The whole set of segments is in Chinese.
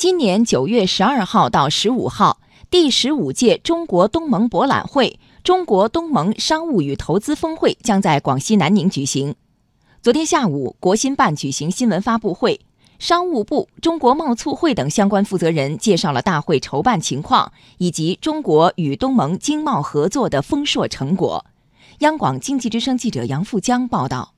今年九月十二号到十五号，第十五届中国东盟博览会、中国东盟商务与投资峰会将在广西南宁举行。昨天下午，国新办举行新闻发布会，商务部、中国贸促会等相关负责人介绍了大会筹办情况以及中国与东盟经贸合作的丰硕成果。央广经济之声记者杨富江报道。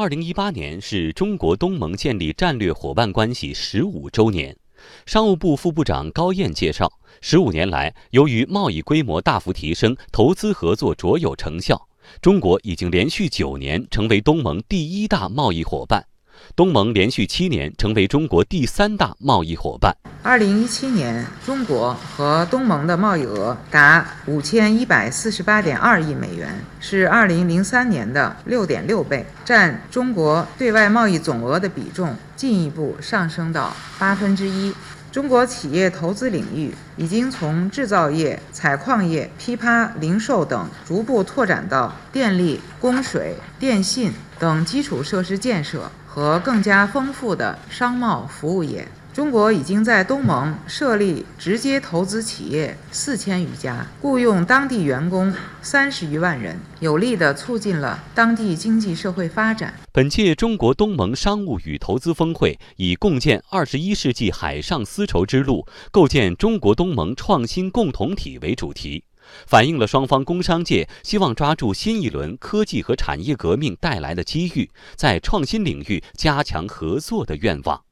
二零一八年是中国东盟建立战略伙伴关系十五周年。商务部副部长高燕介绍，十五年来，由于贸易规模大幅提升，投资合作卓有成效，中国已经连续九年成为东盟第一大贸易伙伴。东盟连续七年成为中国第三大贸易伙伴。二零一七年，中国和东盟的贸易额达五千一百四十八点二亿美元，是二零零三年的六点六倍，占中国对外贸易总额的比重进一步上升到八分之一。中国企业投资领域已经从制造业、采矿业、批发、零售等，逐步拓展到电力、供水、电信等基础设施建设。和更加丰富的商贸服务业，中国已经在东盟设立直接投资企业四千余家，雇佣当地员工三十余万人，有力地促进了当地经济社会发展。本届中国东盟商务与投资峰会以“共建二十一世纪海上丝绸之路，构建中国东盟创新共同体”为主题。反映了双方工商界希望抓住新一轮科技和产业革命带来的机遇，在创新领域加强合作的愿望。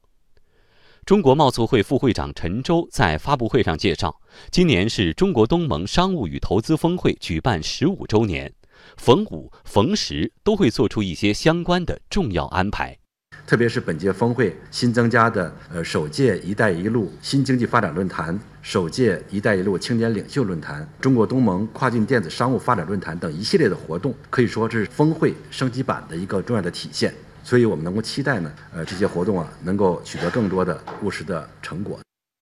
中国贸促会副会长陈舟在发布会上介绍，今年是中国东盟商务与投资峰会举办十五周年，逢五逢十都会做出一些相关的重要安排。特别是本届峰会新增加的呃首届“一带一路”新经济发展论坛、首届“一带一路”青年领袖论坛、中国东盟跨境电子商务发展论坛等一系列的活动，可以说这是峰会升级版的一个重要的体现。所以我们能够期待呢，呃，这些活动啊能够取得更多的务实的成果。